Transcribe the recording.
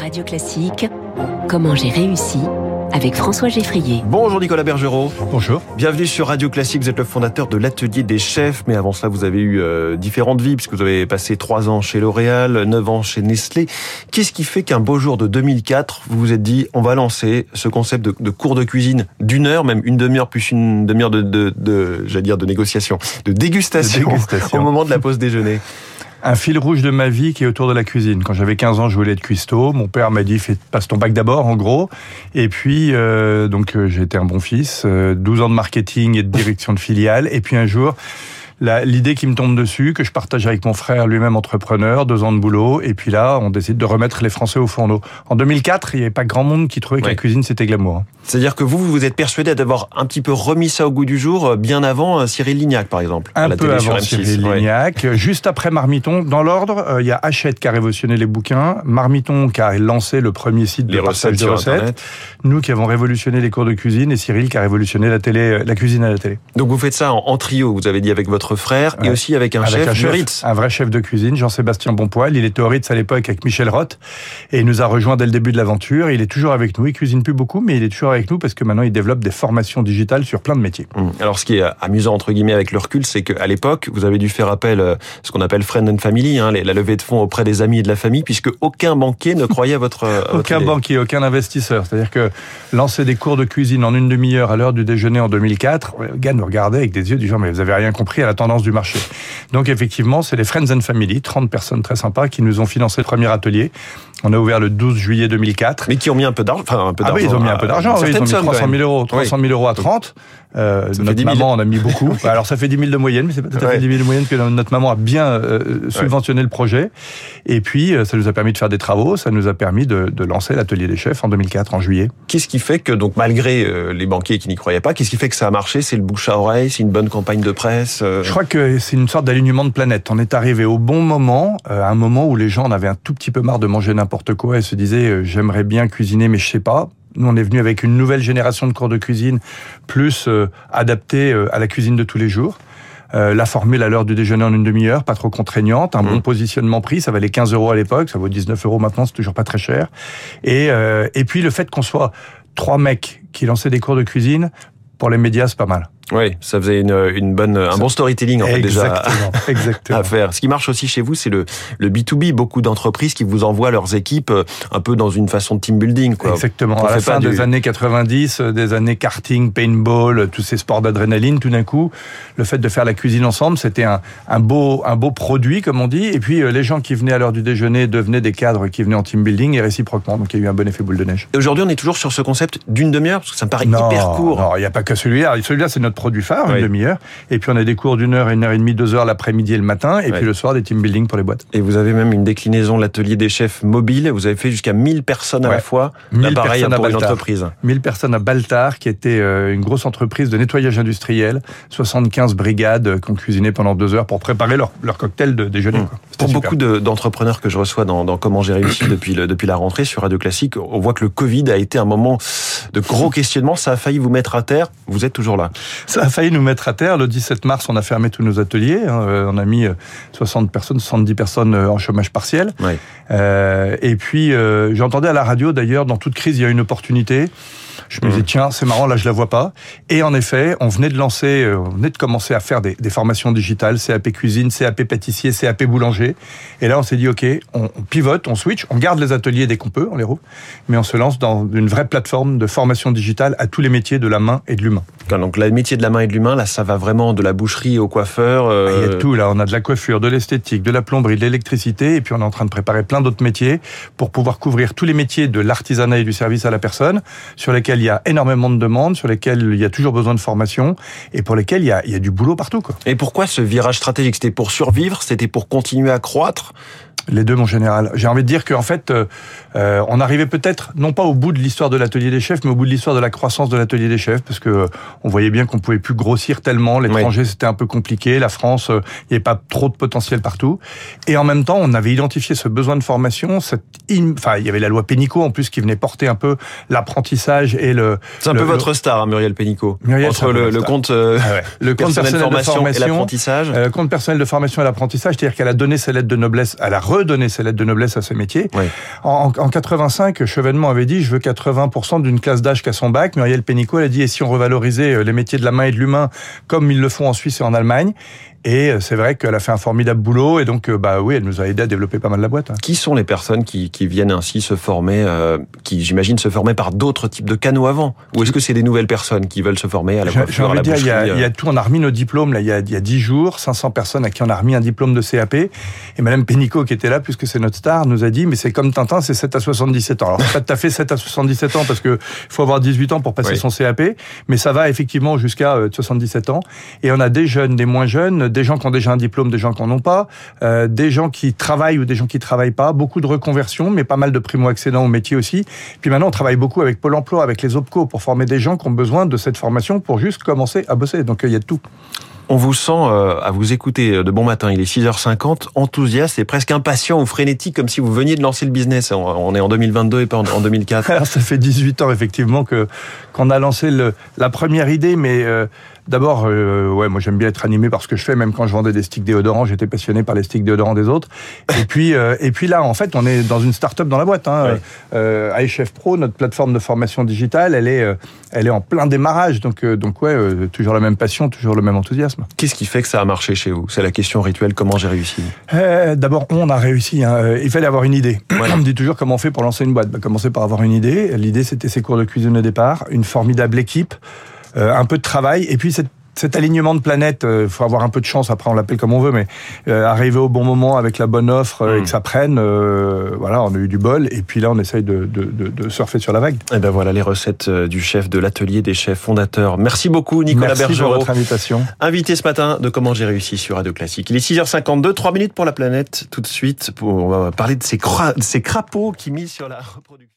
Radio Classique, comment j'ai réussi avec François Geffrier. Bonjour Nicolas Bergerot. Bonjour. Bienvenue sur Radio Classique. Vous êtes le fondateur de l'Atelier des chefs, mais avant cela, vous avez eu euh, différentes vies, puisque vous avez passé trois ans chez L'Oréal, neuf ans chez Nestlé. Qu'est-ce qui fait qu'un beau jour de 2004, vous vous êtes dit, on va lancer ce concept de, de cours de cuisine d'une heure, même une demi-heure plus une demi-heure de, de, de j'allais dire de négociation, de dégustation, De dégustation. au moment de la pause déjeuner? Un fil rouge de ma vie qui est autour de la cuisine. Quand j'avais 15 ans, je voulais être cuistot. Mon père m'a dit fais, passe ton bac d'abord, en gros. Et puis, euh, donc, euh, j'ai été un bon fils. Euh, 12 ans de marketing et de direction de filiale. Et puis un jour, l'idée qui me tombe dessus, que je partage avec mon frère, lui-même entrepreneur, deux ans de boulot. Et puis là, on décide de remettre les Français au fourneau. En 2004, il n'y avait pas grand monde qui trouvait que la cuisine, c'était glamour. hein. C'est-à-dire que vous, vous vous êtes persuadé d'avoir un petit peu remis ça au goût du jour, euh, bien avant euh, Cyril Lignac, par exemple, à la peu télé sur avant M6. Cyril Ouais. Lignac. Juste après Marmiton, dans l'ordre, euh, il y a Hachette qui a révolutionné les bouquins, Marmiton qui a lancé le premier site Les de recettes partage de recettes, Internet. nous qui avons révolutionné les cours de cuisine et Cyril qui a révolutionné la télé, euh, la cuisine à la télé. Donc vous faites ça en, en trio, vous avez dit avec votre frère et Ouais. aussi avec un Avec chef, un vrai chef de cuisine, Jean-Sébastien Bonpoil. Il était au Ritz à l'époque avec Michel Roth et il nous a rejoint dès le début de l'aventure. Il est toujours avec nous. Il cuisine plus beaucoup, mais il est toujours avec nous parce que maintenant il développe des formations digitales sur plein de métiers. Hum. Alors ce qui est amusant entre guillemets avec le recul, c'est qu'à l'époque, vous avez dû faire appel à ce qu'on appelle friend and family, hein, la levée de fonds auprès des amis et de la famille, puisque aucun banquier ne croyait à votre, à Aucun banquier, aucun investisseur. C'est-à-dire que lancer des cours de cuisine en une demi-heure à l'heure du déjeuner en 2004, le gars nous regardait avec des yeux du genre, mais vous avez rien compris à la tendance du marché. Donc effectivement, c'est les Friends and Family, 30 personnes très sympas qui nous ont financé le premier atelier. On a ouvert le 12 juillet 2004. Mais qui ont mis un peu d'argent, enfin un peu Ah d'argent. oui, ils ont mis un peu d'argent, oui, ils ont mis somme, 300 quand 000 même. euros, 300 000 euros à 30. Euh, notre 10 000. maman en a mis beaucoup. Alors ça fait 10 000 de moyenne, mais c'est pas tout à Ouais. fait 10 000 de moyenne que notre maman a bien euh, subventionné le projet. Et puis euh, ça nous a permis de faire des travaux, ça nous a permis de, de lancer l'atelier des chefs en 2004, en juillet. Qu'est-ce qui fait que, donc malgré euh, les banquiers qui n'y croyaient pas, qu'est-ce qui fait que ça a marché? C'est le bouche à oreille, c'est une bonne campagne de presse euh, Je crois que c'est une sorte d'alignement de planète. On est arrivé au bon moment, euh, à un moment où les gens en avaient un tout petit peu marre de manger n'importe quoi et se disaient euh, j'aimerais bien cuisiner mais je sais pas. Nous, on est venu avec une nouvelle génération de cours de cuisine, plus euh, adaptée euh, à la cuisine de tous les jours. Euh, la formule à l'heure du déjeuner en une demi-heure, pas trop contraignante, un bon positionnement prix, ça valait 15 euros à l'époque, ça vaut 19 euros maintenant, c'est toujours pas très cher. Et, euh, et puis le fait qu'on soit trois mecs qui lançaient des cours de cuisine, pour les médias, c'est pas mal. Oui, ça faisait une, une bonne, un bon storytelling en fait déjà exactement, à faire. Ce qui marche aussi chez vous, c'est le, le B2B. Beaucoup d'entreprises qui vous envoient leurs équipes euh, un peu dans une façon de team building. Quoi. Exactement. On à la fin du- des années 90, euh, des années karting, paintball, euh, tous ces sports d'adrénaline, tout d'un coup, le fait de faire la cuisine ensemble, c'était un, un beau, un beau produit, comme on dit. Et puis, les gens qui venaient à l'heure du déjeuner devenaient des cadres qui venaient en team building et réciproquement. Donc, il y a eu un bon effet boule de neige. Et aujourd'hui, on est toujours sur ce concept d'une demi-heure, parce que ça me paraît hyper court. Non, il n'y a pas que celui-là. Celui-là, c'est notre produit phare, Oui. une demi-heure. Et puis, on a des cours d'une heure, une heure et demie, deux heures l'après-midi et le matin. Et puis, le soir, des team building pour les boîtes. Et vous avez même une déclinaison, l'atelier des chefs mobile. Vous avez fait jusqu'à 1000 personnes à Ouais. la fois. 1000 Là, pareil, personnes à pour une Baltar. entreprise. 1000 personnes à Baltar, qui était euh, une grosse entreprise de nettoyage industriel, 75 brigades euh, qui ont cuisiné pendant deux heures pour préparer leur, leur cocktail de déjeuner. Mmh. Pour super. beaucoup de- d'entrepreneurs que je reçois dans, dans Comment j'ai réussi depuis, le, depuis la rentrée sur Radio Classique, on voit que le Covid a été un moment de gros questionnements. Ça a failli vous mettre à terre. Vous êtes toujours là. Ça a failli nous mettre à terre. Le 17 mars, on a fermé tous nos ateliers. hein. Euh, On a mis euh, 60 personnes, 70 personnes euh, en chômage partiel. Ouais. Euh, et puis, euh, j'entendais à la radio, d'ailleurs, dans toute crise, il y a une opportunité. Je me disais, tiens, c'est marrant, là, je la vois pas. Et en effet, on venait de lancer, euh, on venait de commencer à faire des, des formations digitales, CAP cuisine, CAP pâtissier, CAP boulanger. Et là, on s'est dit, OK, on, on pivote, on switch, on garde les ateliers dès qu'on peut, on les rouvre, mais on se lance dans une vraie plateforme de formation digitale à tous les métiers de la main et de l'humain. Donc, le métier de la main et de l'humain, là, ça va vraiment de la boucherie au coiffeur. Ah, Il y euh, a tout là, on a de la coiffure, de l'esthétique, de la plomberie, de l'électricité, et puis on est en train de préparer plein d'autres métiers pour pouvoir couvrir tous les métiers de l'artisanat et du service à la personne, sur lesquels il y a énormément de demandes, sur lesquels il y a toujours besoin de formation, et pour lesquels il y a, du boulot partout. Et pourquoi ce virage stratégique? C'était pour survivre? C'était pour continuer à croître? Les deux, mon général. J'ai envie de dire qu'en fait, euh, euh, on arrivait peut-être non pas au bout de l'histoire de l'atelier des chefs, mais au bout de l'histoire de la croissance de l'atelier des chefs, parce que euh, on voyait bien qu'on pouvait plus grossir tellement. L'étranger, c'était un peu compliqué. La France, euh, il n'y avait pas trop de potentiel partout. Et en même temps, on avait identifié ce besoin de formation. Cette im- Enfin, il y avait la loi Pénicaud en plus qui venait porter un peu l'apprentissage et le. C'est un le- peu le- votre star, hein, Muriel Pénicaud. Muriel, Entre un peu le, le compte euh, Ah ouais. Le compte personnel de personnel de formation, et formation l'apprentissage. euh, compte personnel de formation et l'apprentissage, c'est-à-dire qu'elle a donné ses lettres de noblesse, elle a redonner ses lettres de noblesse à ses métiers. En, en, 85, Chevènement avait dit, je veux 80% d'une classe d'âge qu'à son bac. Muriel Pénicaud, elle a dit, et si on revalorisait euh, les métiers de la main et de l'humain comme ils le font en Suisse et en Allemagne? Et euh, c'est vrai qu'elle a fait un formidable boulot et donc euh, bah oui, elle nous a aidé à développer pas mal la boîte. Hein. Qui sont les personnes qui, qui viennent ainsi se former, euh, qui j'imagine se former par d'autres types de canaux avant? Ou est-ce que c'est des nouvelles personnes qui veulent se former à la coiffure, à la dire, il y, a, il y, a, tout, on a remis nos diplômes là, il y a, il y a 10 jours, 500 personnes à qui on a remis un diplôme de CAP et Madame Pénicaud qui était là, puisque c'est notre star, nous a dit mais c'est comme Tintin, c'est 7 à 77 ans. Alors pas tout à fait 7 à 77 ans parce que faut avoir 18 ans pour passer son CAP, mais ça va effectivement jusqu'à 77 ans et on a des jeunes, des moins jeunes, des gens qui ont déjà un diplôme des gens qui n'en ont pas, euh, des gens qui travaillent ou des gens qui travaillent pas, beaucoup de reconversions, mais pas mal de primo-accédants au métier aussi. Puis maintenant, on travaille beaucoup avec Pôle Emploi, avec les OPCO, pour former des gens qui ont besoin de cette formation pour juste commencer à bosser. Donc il y a de tout. On vous sent euh, à vous écouter de bon matin, il est 6h50, enthousiaste et presque impatient ou frénétique, comme si vous veniez de lancer le business. On est en 2022 et pas en 2004. Alors, ça fait 18 ans effectivement que qu'on a lancé le, la première idée, mais euh, D'abord, euh, ouais, moi j'aime bien être animé par ce que je fais. Même quand je vendais des sticks déodorants, j'étais passionné par les sticks déodorants des autres. Et puis, euh, et puis là, en fait, on est dans une start-up dans la boîte. Hein. Euh, iChef Pro, notre plateforme de formation digitale, elle est, elle est en plein démarrage. Donc, donc ouais, toujours la même passion, toujours le même enthousiasme. Qu'est-ce qui fait que ça a marché chez vous? C'est la question rituelle. Comment j'ai réussi? D'abord, on a réussi. Hein. Il fallait avoir une idée. On me dit toujours comment on fait pour lancer une boîte. Bah, commencer par avoir une idée. L'idée, c'était ses cours de cuisine au départ, une formidable équipe. Euh, un peu de travail, et puis cette cet alignement de planètes, il euh, faut avoir un peu de chance, après on l'appelle comme on veut, mais euh, arriver au bon moment avec la bonne offre et mm. que ça prenne, voilà, on a eu du bol, et puis là on essaye de, de, de, surfer sur la vague. Et eh ben voilà les recettes du chef de l'atelier des chefs fondateurs. Merci beaucoup Nicolas Merci Bergerot. pour votre invitation. Invité ce matin de Comment j'ai réussi sur Radio Classique. Il est 6h52, 3 minutes pour la planète, tout de suite, pour, on va parler de ces, ces crapauds qui misent sur la reproduction.